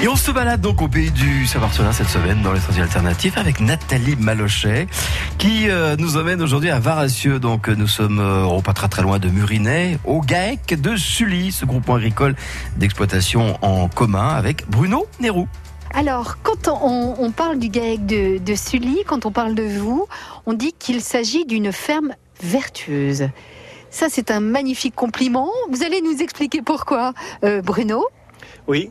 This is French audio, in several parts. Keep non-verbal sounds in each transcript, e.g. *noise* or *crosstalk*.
Et on se balade donc au pays du Saint-Marcelin cette semaine dans les sentiers alternatifs avec Nathalie Malochet qui euh, nous emmène aujourd'hui à Varassieux. Donc nous sommes euh, pas très très loin de Murinet, au GAEC de Sully, ce groupement agricole d'exploitation en commun avec Bruno Nérou. Alors, quand on, parle du GAEC de, de Sully, quand on parle de vous, on dit qu'il s'agit d'une ferme vertueuse. Ça, c'est un magnifique compliment. Vous allez nous expliquer pourquoi, euh, Bruno? Oui.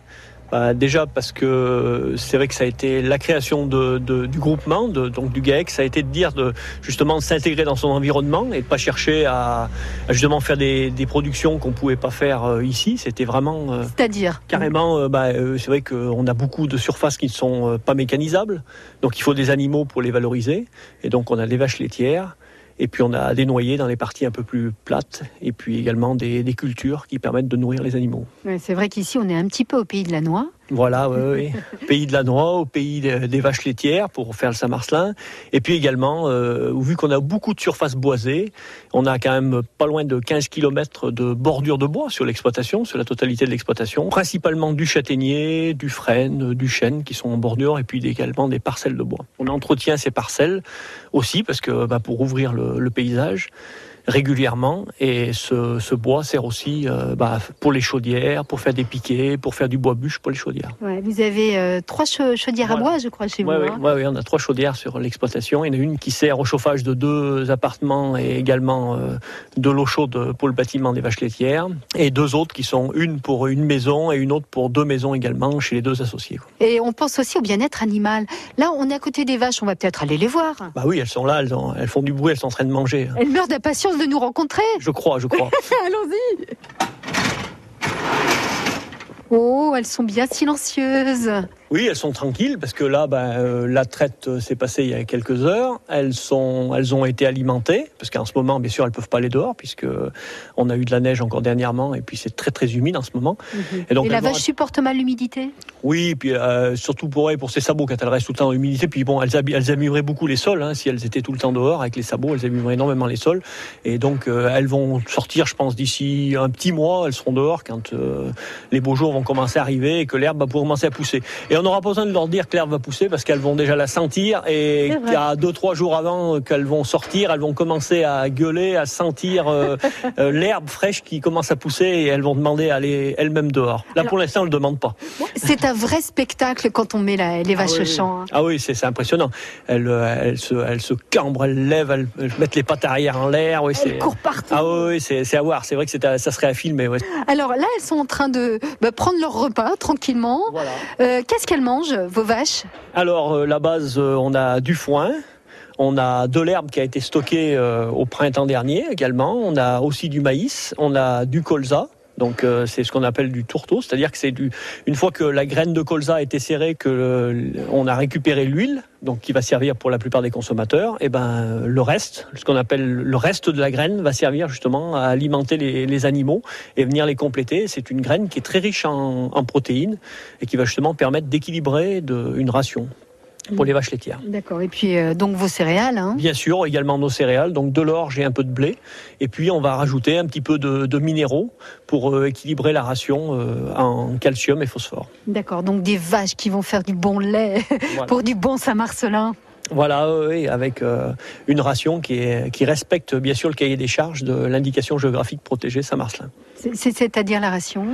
Bah, déjà parce que c'est vrai que ça a été la création de, de, du groupement, de, donc du GAEC, ça a été de dire de justement de s'intégrer dans son environnement et de pas chercher à, à justement faire des, des productions qu'on pouvait pas faire euh, ici. C'était vraiment euh, C'est-à-dire? carrément. euh, bah, c'est vrai qu'on a beaucoup de surfaces qui ne sont pas mécanisables, donc il faut des animaux pour les valoriser. Et donc on a des vaches laitières. Et puis on a des noyers dans les parties un peu plus plates, et puis également des, cultures qui permettent de nourrir les animaux. C'est vrai qu'ici, on est un petit peu au pays de la noix. Voilà, oui, oui. *laughs* pays de la noix, au pays de- des vaches laitières pour faire le Saint-Marcelin. Et puis également, euh, vu qu'on a beaucoup de surfaces boisées, on a quand même pas loin de 15 km de bordure de bois sur l'exploitation, sur la totalité de l'exploitation. Principalement du châtaignier, du frêne, du chêne qui sont en bordure et puis également des parcelles de bois. On entretient ces parcelles aussi parce que bah, pour ouvrir le, le paysage régulièrement et ce, ce bois sert aussi euh, bah, pour les chaudières, pour faire des piquets, pour faire du bois bûche pour les chaudières. Ouais, vous avez euh, trois chau- chaudières à bois, je crois, chez Ouais, vous. ouais, hein. ouais, on a trois chaudières sur l'exploitation. Il y en a une qui sert au chauffage de deux appartements et également euh, de l'eau chaude pour le bâtiment des vaches laitières. Et deux autres qui sont une pour une maison et une autre pour deux maisons également chez les deux associés. quoi. Et on pense aussi au bien-être animal. Là, on est à côté des vaches, on va peut-être aller les voir. Bah oui, elles sont là, elles, ont- elles font du bruit, elles sont en train de manger. Elles meurent d'impatience de nous rencontrer. Je crois, je crois. *laughs* Allons-y. Oh, elles sont bien silencieuses. Oui, elles sont tranquilles parce que là, ben, euh, la traite euh, s'est passée il y a quelques heures. Elles sont, elles ont été alimentées parce qu'en ce moment, bien sûr, elles peuvent pas aller dehors puisque on a eu de la neige encore dernièrement et puis c'est très très humide en ce moment. Et donc Et la vont- vache supporte mal l'humidité? Oui, puis euh, surtout pour elles, pour ses sabots, quand elles restent tout le temps en humidité. Puis bon, elles, elles abîmeraient beaucoup les sols. hein, si elles étaient tout le temps dehors avec les sabots, elles abîmeraient énormément les sols. Et donc, elles vont sortir, je pense, d'ici un petit mois. Elles seront dehors quand les beaux jours vont commencer à arriver et que l'herbe va pouvoir commencer à pousser. Et on n'aura pas besoin de leur dire que l'herbe va pousser parce qu'elles vont déjà la sentir. Et qu'il y a deux, trois jours avant qu'elles vont sortir, elles vont commencer à gueuler, à sentir euh, *laughs* euh, l'herbe fraîche qui commence à pousser et elles vont demander à aller elles-mêmes dehors. Là, Alors- pour l'instant, on ne le demande pas. C'est un vrai spectacle quand on met la- les vaches Ah au oui, champ. hein. Ah oui, c'est impressionnant. Elles, euh, elles, se, elles se cambrent, elles lèvent, elles, elles mettent les pattes arrière en l'air. Oui, Elles courent partout. Ah oui, c'est à voir. C'est vrai que à- ça serait à filmer. ouais. Alors là, elles sont en train de bah, prendre leur repas tranquillement. Voilà. Euh, Qu'est-ce qu'elles mangent, vos vaches? Alors, euh, la base, euh, on a du foin. On a de l'herbe qui a été stockée euh, au printemps dernier également. On a aussi du maïs. On a du colza. Donc euh, c'est ce qu'on appelle du tourteau, c'est-à-dire que c'est du une fois que la graine de colza a été serrée, que on a récupéré l'huile, donc qui va servir pour la plupart des consommateurs, et ben euh, le reste, ce qu'on appelle le reste de la graine, va servir justement à alimenter les, animaux et venir les compléter. C'est une graine qui est très riche en, en protéines et qui va justement permettre d'équilibrer une ration pour les vaches laitières. D'accord. Et puis euh, donc vos céréales. Hein. Bien sûr, également nos céréales, donc de l'orge et un peu de blé. Et puis on va rajouter un petit peu de, de minéraux pour euh, équilibrer la ration euh, en calcium et phosphore. D'accord. Donc des vaches qui vont faire du bon lait *laughs* Voilà, pour du bon Saint-Marcelin. Voilà, oui, avec une ration qui, est, qui respecte bien sûr le cahier des charges de l'indication géographique protégée Saint-Marcelin. C'est- c'est- C'est-à-dire la ration?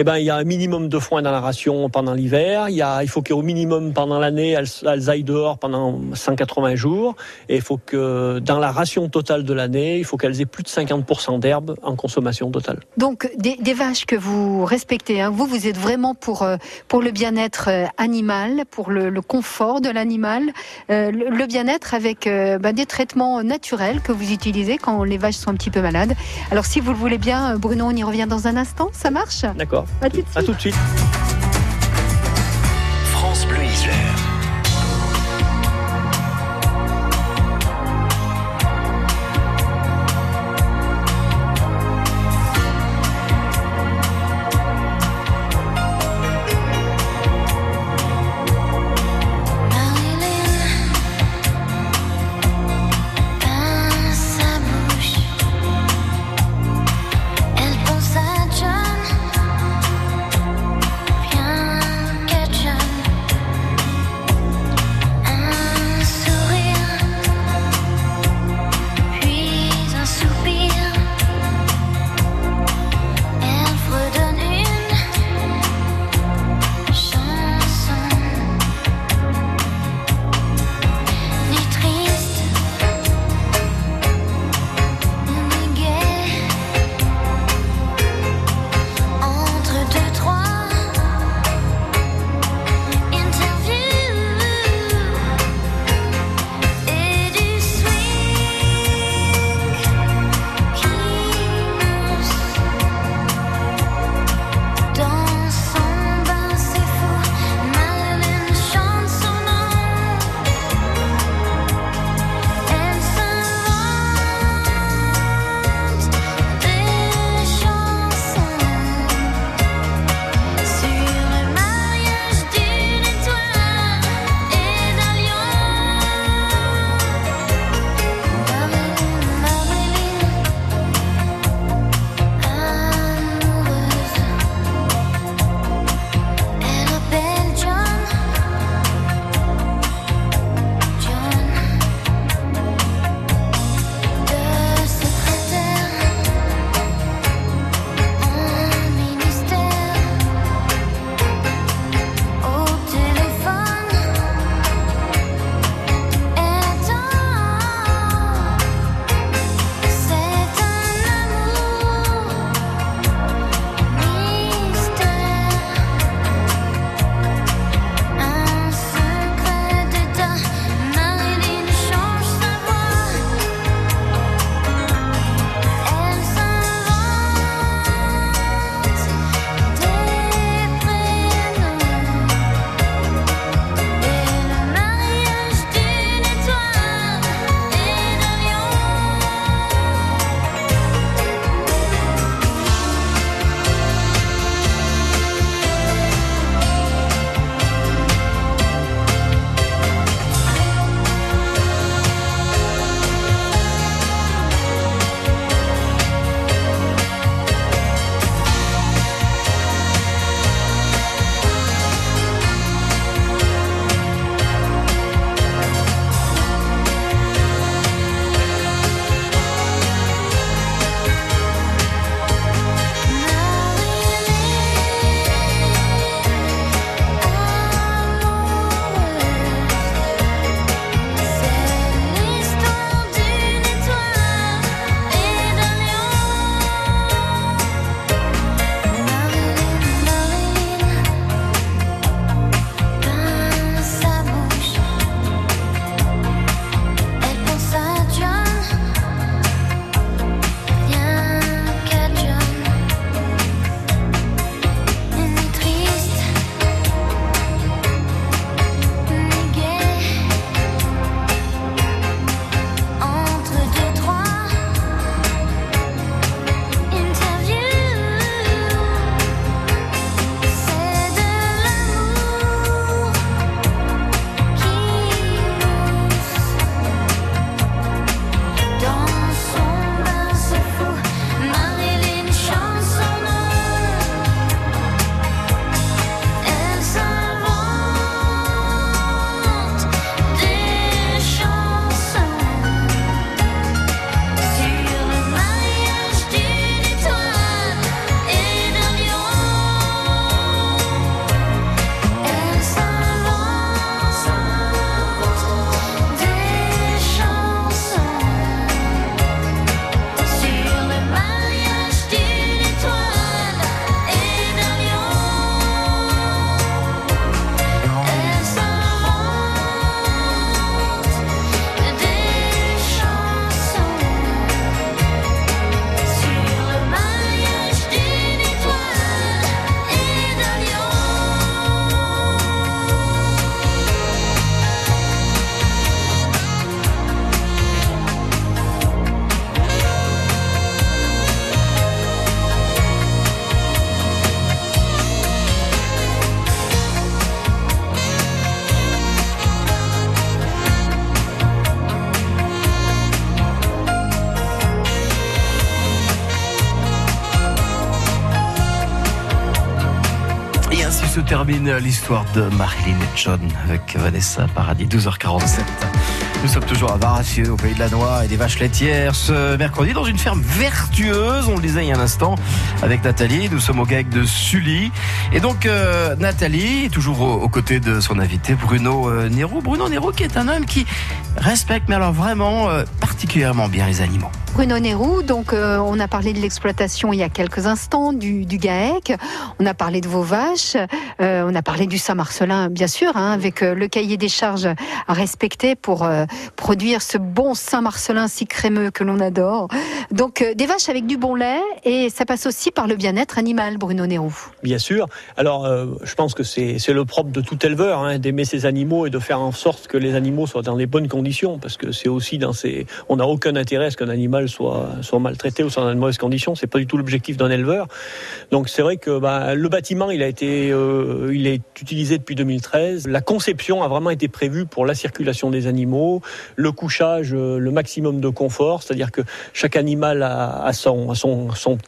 Eh ben, il y a un minimum de foin dans la ration pendant l'hiver. Il, y a, il faut qu'au minimum pendant l'année, elles, elles aillent dehors pendant 180 jours. Et il faut que dans la ration totale de l'année, il faut qu'elles aient plus de 50% d'herbe en consommation totale. Donc des, des vaches que vous respectez. Hein. Vous, vous êtes vraiment pour euh, pour le bien-être euh, animal, pour le, le confort de l'animal, euh, le, le bien-être avec euh, bah, des traitements naturels que vous utilisez quand les vaches sont un petit peu malades. Alors si vous le voulez bien, Bruno, on y revient dans un instant. Ça marche? D'accord À tout de À suite. tout de suite. France Bleu Isère. Termine l'histoire de Marilyn et John avec Vanessa Paradis, 12h47. Nous sommes toujours à Varassieux, au pays de la noix et des vaches laitières. Ce mercredi, dans une ferme vertueuse, on le disait il y a un instant, avec Nathalie. Nous sommes au GAEC de Sully. Et donc, euh, Nathalie toujours aux, aux côtés de son invité, Bruno euh, Nero. Bruno Nero, qui est un homme qui respecte, mais alors vraiment euh, particulièrement bien les animaux. Bruno Nérou, donc euh, on a parlé de l'exploitation il y a quelques instants, du, GAEC, on a parlé de vos vaches, euh, on a parlé du Saint-Marcelin, bien sûr, hein, avec euh, le cahier des charges à respecter pour produire ce bon Saint-Marcelin si crémeux que l'on adore. Donc des vaches avec du bon lait, et ça passe aussi par le bien-être animal, Bruno Nérou. Bien sûr. Alors, je pense que c'est c'est le propre de tout éleveur, hein, d'aimer ses animaux et de faire en sorte que les animaux soient dans les bonnes conditions, parce que c'est aussi dans ces. On n'a aucun intérêt à ce qu'un animal soit maltraité ou soit dans de mauvaises conditions. C'est pas du tout l'objectif d'un éleveur. Donc, c'est vrai que bah, le bâtiment, il a été, euh, il est utilisé depuis 2013. La conception a vraiment été prévue pour la circulation des animaux, le couchage, euh, le maximum de confort, c'est-à-dire que chaque animal a, son,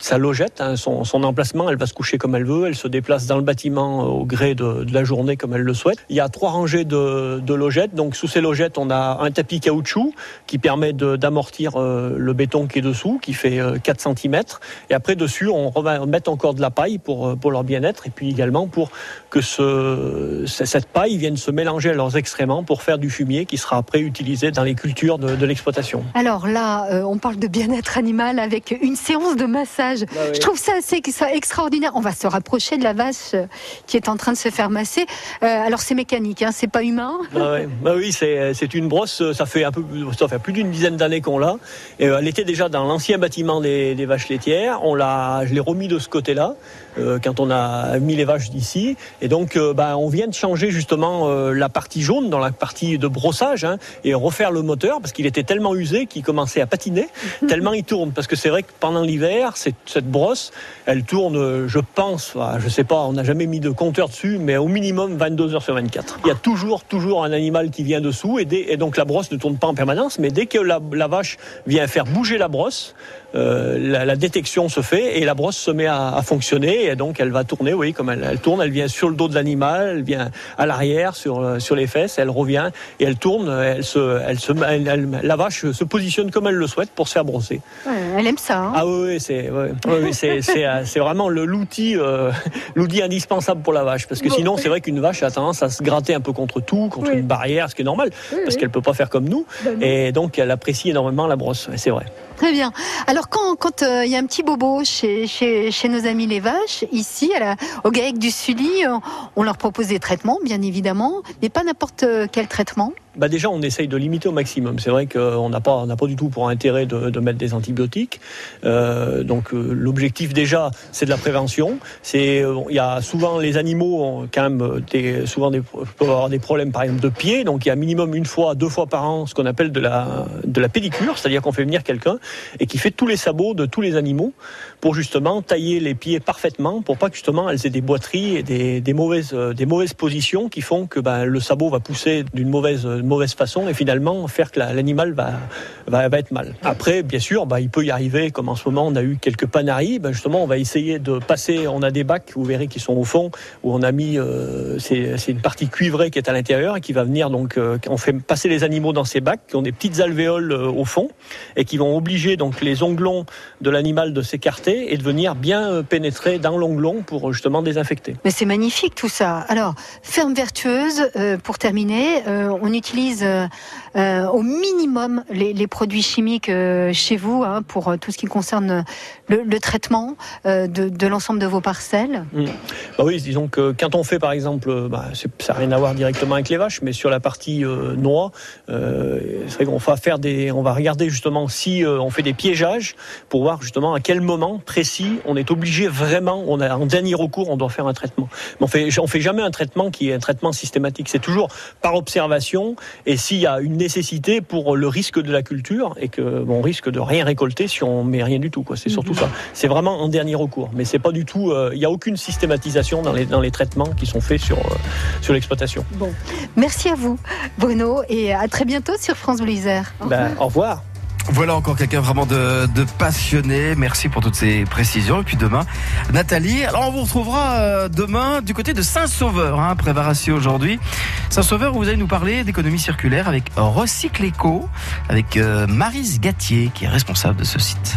sa logette, hein, son, emplacement. Elle va se coucher comme elle veut. Elle se déplace dans le bâtiment euh, au gré de, la journée comme elle le souhaite. Il y a trois rangées de, logettes. Donc sous ces logettes, on a un tapis caoutchouc qui permet d'amortir euh, le béton qui est dessous, qui fait euh, 4 cm. Et après dessus, on mettre encore de la paille pour, euh, pour leur bien-être et puis également pour que ce, ce- cette paille vienne se mélanger à leurs excréments pour faire du fumier qui sera après utilisé dans les cultures de, de l'exploitation. Alors là, euh, on parle de bien-être animal avec une séance de massage. Je trouve ça assez ça extraordinaire. On va se rapprocher de la vache euh, qui est en train de se faire masser. Euh, alors c'est mécanique, hein, c'est pas humain. Ah ouais. Bah oui, c'est une brosse. Ça fait un peu, ça fait plus d'une dizaine d'années qu'on l'a. Et euh, elle était déjà dans l'ancien bâtiment des, des vaches laitières. On l'a, je l'ai remis de ce côté-là euh, quand on a mis les vaches d'ici. Et donc, euh, bah, on vient de changer justement euh, la partie jaune dans la partie de brossage hein, et refaire le moteur parce qu'il était tellement usé qu'il commençait à patiner *laughs* tellement il tourne. Parce que c'est vrai que pendant l'hiver, cette, brosse, elle tourne, je pense, enfin, je sais pas, on n'a jamais mis de compteur dessus, mais au minimum 22 heures sur 24. Il y a toujours, toujours un animal qui vient dessous et, dès- et donc la brosse ne tourne pas en permanence, mais dès que la, la vache vient faire bouger la brosse, euh, la, la détection se fait et la brosse se met à, à fonctionner et donc elle va tourner, oui, comme elle, elle tourne, elle vient sur le dos de l'animal, elle vient à l'arrière sur euh, sur les fesses, elle revient et elle tourne, elle se, elle se, elle- elle- la vache se positionne comme elle le souhaite pour se faire brosser. Ouais, elle aime ça. hein. Ah oui, oui, c'est ouais, ouais, oui, c'est *laughs* c'est euh, c'est vraiment l'outil euh, l'outil indispensable pour la vache parce que Bon. sinon c'est vrai qu'une vache a tendance à se gratter un peu contre tout, contre Oui. une barrière, ce qui est normal parce qu'elle peut pas faire comme nous Ben et donc elle apprécie énormément la brosse, c'est vrai. Très bien. Alors quand quand euh, il y a un petit bobo chez, nos amis les vaches, ici au GAEC du Sully, euh, on leur propose des traitements, bien évidemment, mais pas n'importe quel traitement. Bah déjà, on essaye de limiter au maximum. C'est vrai qu'on n'a pas, pas du tout pour intérêt de, mettre des antibiotiques. Euh, donc euh, l'objectif déjà, c'est de la prévention. C'est, euh, il y a souvent les animaux ont quand même souvent des, peuvent avoir des problèmes par exemple de pied. Donc il y a minimum une fois, deux fois par an, ce qu'on appelle de la de la pédicure, c'est-à-dire qu'on fait venir quelqu'un et qui fait tous les sabots de tous les animaux pour justement tailler les pieds parfaitement, pour pas que justement elles aient des boiteries et des, des mauvaises des mauvaises positions qui font que ben, le sabot va pousser d'une mauvaise mauvaise façon et finalement faire que la- l'animal va, va va être mal. Après, bien sûr, ben, il peut y arriver comme en ce moment on a eu quelques panaries, ben, justement on va essayer de passer. On a des bacs, vous verrez, qui sont au fond où on a mis euh, c'est une partie cuivrée qui est à l'intérieur et qui va venir donc euh, on fait passer les animaux dans ces bacs qui ont des petites alvéoles euh, au fond et qui vont obliger donc les onglons de l'animal de s'écarter et de venir bien pénétrer dans l'onglon pour justement désinfecter. Mais c'est magnifique tout ça. Alors, ferme vertueuse, pour terminer, on utilise euh, euh, au minimum les, produits chimiques euh, chez vous hein, pour euh, tout ce qui concerne le, traitement de, l'ensemble de vos parcelles. Bah oui, disons que quand on fait par exemple, bah, ça n'a rien à voir directement avec les vaches, mais sur la partie noix, c'est va faire des, on va regarder justement si on fait des piégeages pour voir justement à quel moment précis on est obligé vraiment, on a en dernier recours, on doit faire un traitement. On fait, on fait jamais un traitement qui est un traitement systématique. C'est toujours par observation et s'il y a une nécessité pour le risque de la culture et que bon, on risque de rien récolter si on met rien du tout. Quoi. C'est surtout ça. C'est vraiment en dernier recours. Mais c'est pas du tout. euh, Il n'y a aucune systématisation dans les, dans les traitements qui sont faits sur, euh, sur l'exploitation. Bon, merci à vous, Bruno, et à très bientôt sur France Bleu Isère. Au Ben, au revoir. Voilà encore quelqu'un vraiment de, passionné. Merci pour toutes ces précisions. Et puis demain, Nathalie. Alors on vous retrouvera euh, demain du côté de Saint-Sauveur, hein, aujourd'hui. Saint-Sauveur, vous allez nous parler d'économie circulaire avec Recycle Eco, avec euh, Marise Gatier, qui est responsable de ce site.